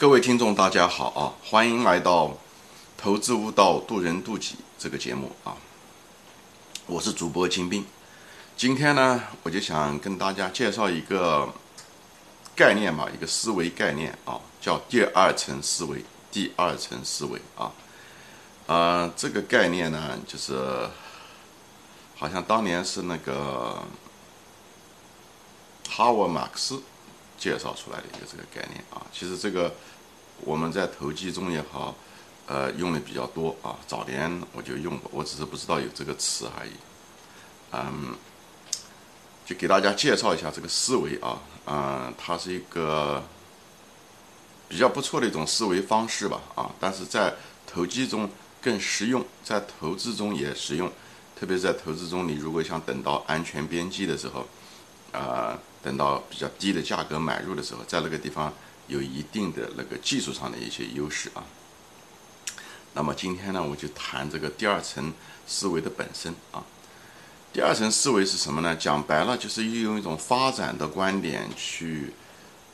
各位听众，大家好啊！欢迎来到《投资悟道，渡人渡己》这个节目啊！我是主播金兵。今天呢，我就想跟大家介绍一个概念吧，一个思维概念啊，叫第二层思维。第二层思维啊，呃，这个概念呢，就是好像当年是那个哈沃马克思介绍出来的一个这个概念啊。其实这个。我们在投机中也好，呃，用的比较多啊。早年我就用过，我只是不知道有这个词而已。嗯，就给大家介绍一下这个思维啊，嗯，它是一个比较不错的一种思维方式吧啊。但是在投机中更实用，在投资中也实用，特别在投资中，你如果想等到安全边际的时候，啊，等到比较低的价格买入的时候，在那个地方。有一定的那个技术上的一些优势啊。那么今天呢，我就谈这个第二层思维的本身啊。第二层思维是什么呢？讲白了就是运用一种发展的观点去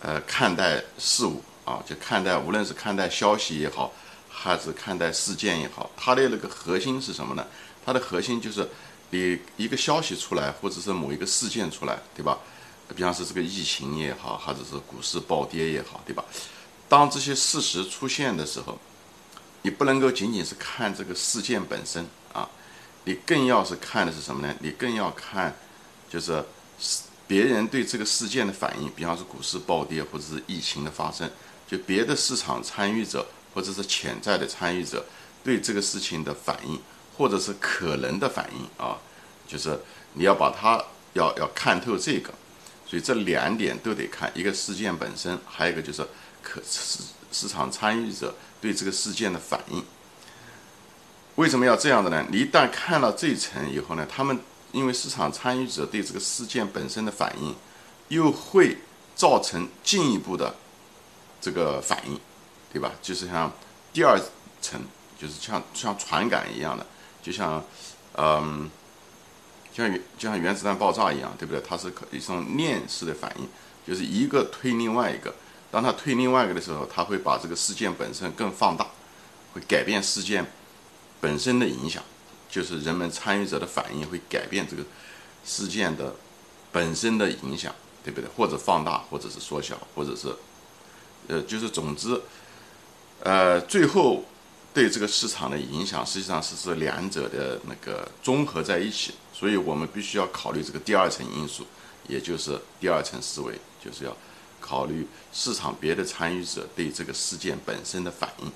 呃看待事物啊，就看待无论是看待消息也好，还是看待事件也好，它的那个核心是什么呢？它的核心就是你一个消息出来，或者是某一个事件出来，对吧？比方说这个疫情也好，或者是股市暴跌也好，对吧？当这些事实出现的时候，你不能够仅仅是看这个事件本身啊，你更要是看的是什么呢？你更要看，就是别人对这个事件的反应。比方说股市暴跌，或者是疫情的发生，就别的市场参与者或者是潜在的参与者对这个事情的反应，或者是可能的反应啊，就是你要把它要要看透这个。所以这两点都得看，一个事件本身，还有一个就是可市市场参与者对这个事件的反应。为什么要这样的呢？你一旦看到这一层以后呢，他们因为市场参与者对这个事件本身的反应，又会造成进一步的这个反应，对吧？就是像第二层，就是像像传感一样的，就像嗯。就像原就像原子弹爆炸一样，对不对？它是可以一种链式的反应，就是一个推另外一个。当它推另外一个的时候，它会把这个事件本身更放大，会改变事件本身的影响，就是人们参与者的反应会改变这个事件的本身的影响，对不对？或者放大，或者是缩小，或者是呃，就是总之，呃，最后。对这个市场的影响，实际上是是两者的那个综合在一起，所以我们必须要考虑这个第二层因素，也就是第二层思维，就是要考虑市场别的参与者对这个事件本身的反应，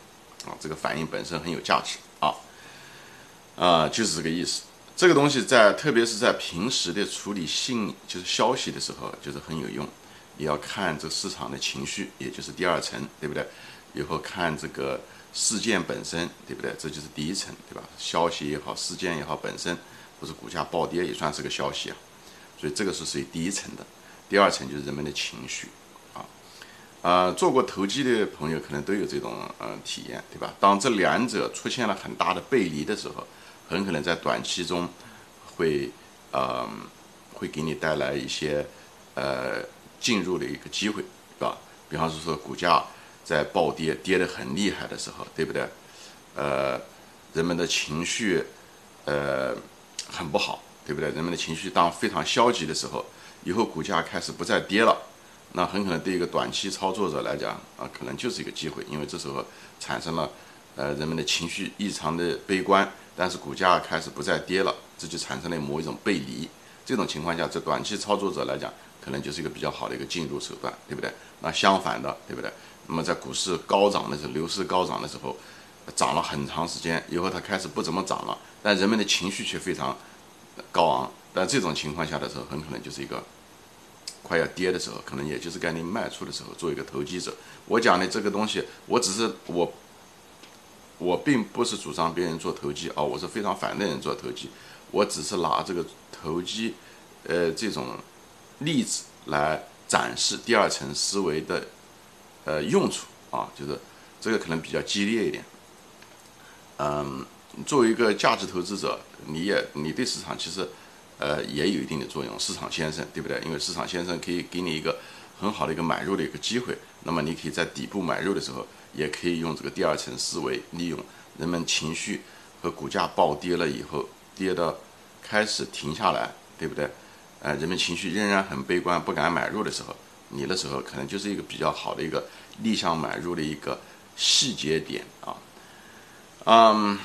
啊，这个反应本身很有价值啊，啊，就是这个意思。这个东西在特别是在平时的处理信就是消息的时候，就是很有用。你要看这市场的情绪，也就是第二层，对不对？以后看这个。事件本身，对不对？这就是第一层，对吧？消息也好，事件也好，本身或者股价暴跌也算是个消息啊。所以这个是属于第一层的。第二层就是人们的情绪啊。啊，做过投机的朋友可能都有这种呃体验，对吧？当这两者出现了很大的背离的时候，很可能在短期中会呃会给你带来一些呃进入的一个机会，是吧？比方说说股价。在暴跌跌得很厉害的时候，对不对？呃，人们的情绪，呃，很不好，对不对？人们的情绪当非常消极的时候，以后股价开始不再跌了，那很可能对一个短期操作者来讲啊，可能就是一个机会，因为这时候产生了呃人们的情绪异常的悲观，但是股价开始不再跌了，这就产生了某一种背离。这种情况下，这短期操作者来讲，可能就是一个比较好的一个进入手段，对不对？那相反的，对不对？那么在股市高涨的时候，牛市高涨的时候，涨了很长时间以后，它开始不怎么涨了，但人们的情绪却非常高昂。但这种情况下的时候，很可能就是一个快要跌的时候，可能也就是该你卖出的时候。做一个投机者，我讲的这个东西，我只是我，我并不是主张别人做投机啊，我是非常反对人做投机。我只是拿这个投机，呃，这种例子来展示第二层思维的。呃，用处啊，就是这个可能比较激烈一点。嗯，作为一个价值投资者，你也你对市场其实呃也有一定的作用，市场先生对不对？因为市场先生可以给你一个很好的一个买入的一个机会，那么你可以在底部买入的时候，也可以用这个第二层思维，利用人们情绪和股价暴跌了以后，跌到开始停下来，对不对？呃，人们情绪仍然很悲观，不敢买入的时候，你的时候可能就是一个比较好的一个逆向买入的一个细节点啊。嗯，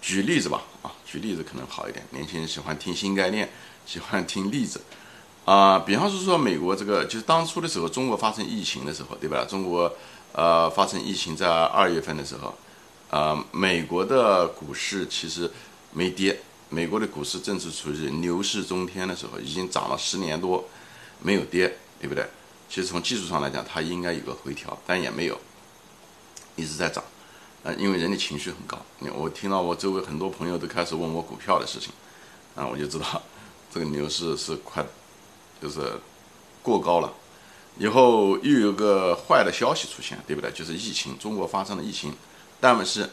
举例子吧，啊，举例子可能好一点。年轻人喜欢听新概念，喜欢听例子。啊，比方说说美国这个，就是当初的时候，中国发生疫情的时候，对吧？中国呃发生疫情在二月份的时候，呃，美国的股市其实没跌，美国的股市正是处于牛市中天的时候，已经涨了十年多，没有跌，对不对？其实从技术上来讲，它应该有个回调，但也没有，一直在涨。呃，因为人的情绪很高，我听到我周围很多朋友都开始问我股票的事情，啊，我就知道 这个牛市是快。就是过高了，以后又有个坏的消息出现，对不对？就是疫情，中国发生了疫情，但是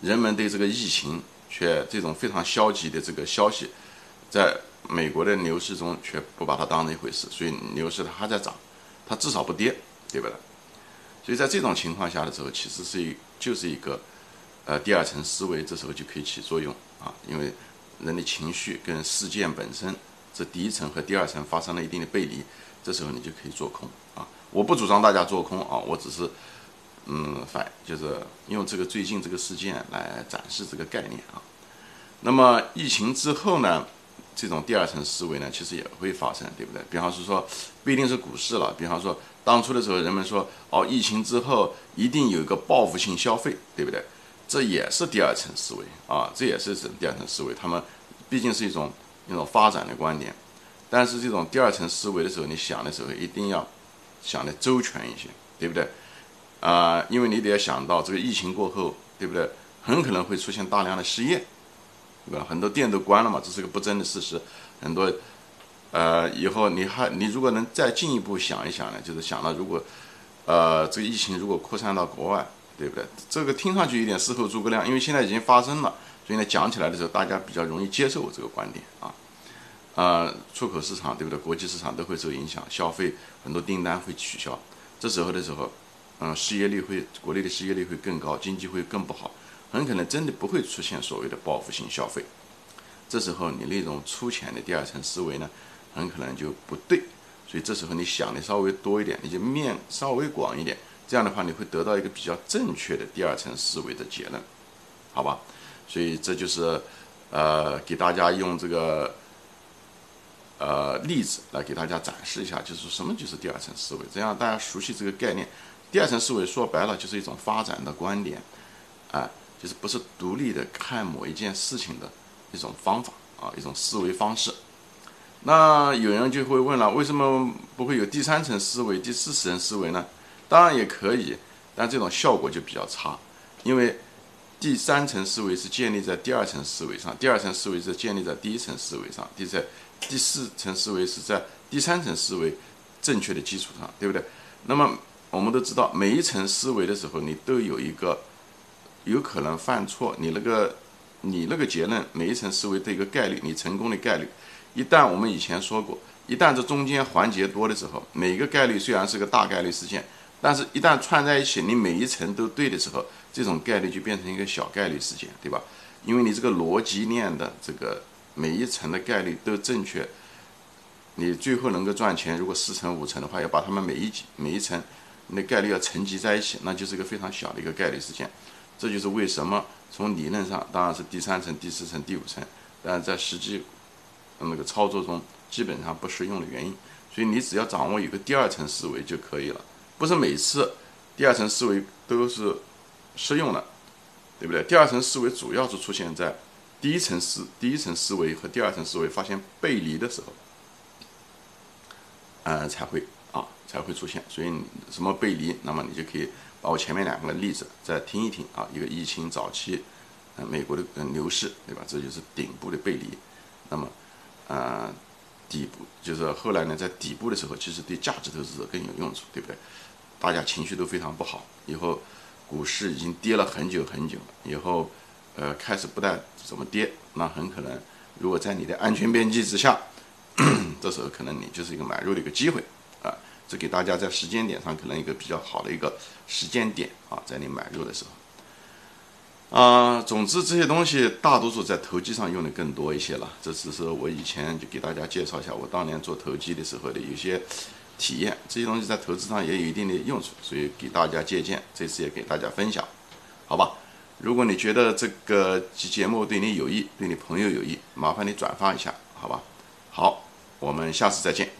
人们对这个疫情却这种非常消极的这个消息，在美国的牛市中却不把它当成一回事，所以牛市它还在涨，它至少不跌，对不对？所以在这种情况下的时候，其实是一就是一个呃第二层思维，这时候就可以起作用啊，因为人的情绪跟事件本身。这第一层和第二层发生了一定的背离，这时候你就可以做空啊！我不主张大家做空啊，我只是，嗯，反就是用这个最近这个事件来展示这个概念啊。那么疫情之后呢，这种第二层思维呢，其实也会发生，对不对？比方是说，不一定是股市了，比方说当初的时候，人们说哦，疫情之后一定有一个报复性消费，对不对？这也是第二层思维啊，这也是种第二层思维，他们毕竟是一种。那种发展的观点，但是这种第二层思维的时候，你想的时候一定要想的周全一些，对不对？啊，因为你得要想到这个疫情过后，对不对？很可能会出现大量的失业，对吧？很多店都关了嘛，这是个不争的事实。很多，呃，以后你还你如果能再进一步想一想呢，就是想到如果，呃，这个疫情如果扩散到国外，对不对？这个听上去有点事后诸葛亮，因为现在已经发生了。所以呢，讲起来的时候，大家比较容易接受我这个观点啊。呃，出口市场对不对？国际市场都会受影响，消费很多订单会取消。这时候的时候，嗯，失业率会，国内的失业率会更高，经济会更不好，很可能真的不会出现所谓的报复性消费。这时候你那种粗浅的第二层思维呢，很可能就不对。所以这时候你想的稍微多一点，你就面稍微广一点，这样的话你会得到一个比较正确的第二层思维的结论，好吧？所以这就是，呃，给大家用这个，呃，例子来给大家展示一下，就是什么就是第二层思维，这样大家熟悉这个概念。第二层思维说白了就是一种发展的观点，啊，就是不是独立的看某一件事情的一种方法啊，一种思维方式。那有人就会问了，为什么不会有第三层思维、第四层思维呢？当然也可以，但这种效果就比较差，因为。第三层思维是建立在第二层思维上，第二层思维是建立在第一层思维上，第三、第四层思维是在第三层思维正确的基础上，对不对？那么我们都知道，每一层思维的时候，你都有一个有可能犯错，你那个你那个结论，每一层思维的一个概率，你成功的概率，一旦我们以前说过，一旦这中间环节多的时候，每个概率虽然是个大概率事件。但是，一旦串在一起，你每一层都对的时候，这种概率就变成一个小概率事件，对吧？因为你这个逻辑链的这个每一层的概率都正确，你最后能够赚钱。如果四层五层的话，要把它们每一每一层那概率要乘积在一起，那就是一个非常小的一个概率事件。这就是为什么从理论上当然是第三层、第四层、第五层，但是在实际那个操作中基本上不适用的原因。所以你只要掌握一个第二层思维就可以了。不是每次第二层思维都是适用的，对不对？第二层思维主要是出现在第一层思第一层思维和第二层思维发现背离的时候，呃，才会啊才会出现。所以你什么背离？那么你就可以把我前面两个例子再听一听啊。一个疫情早期，呃，美国的牛市，对吧？这就是顶部的背离。那么，呃，底部就是后来呢，在底部的时候，其实对价值投资者更有用处，对不对？大家情绪都非常不好，以后股市已经跌了很久很久了，以后呃开始不但怎么跌，那很可能如果在你的安全边际之下，这时候可能你就是一个买入的一个机会。这给大家在时间点上可能一个比较好的一个时间点啊，在你买入的时候。啊，总之这些东西大多数在投机上用的更多一些了。这只是我以前就给大家介绍一下，我当年做投机的时候的有些体验。这些东西在投资上也有一定的用处，所以给大家借鉴。这次也给大家分享，好吧？如果你觉得这个节目对你有益，对你朋友有益，麻烦你转发一下，好吧？好，我们下次再见。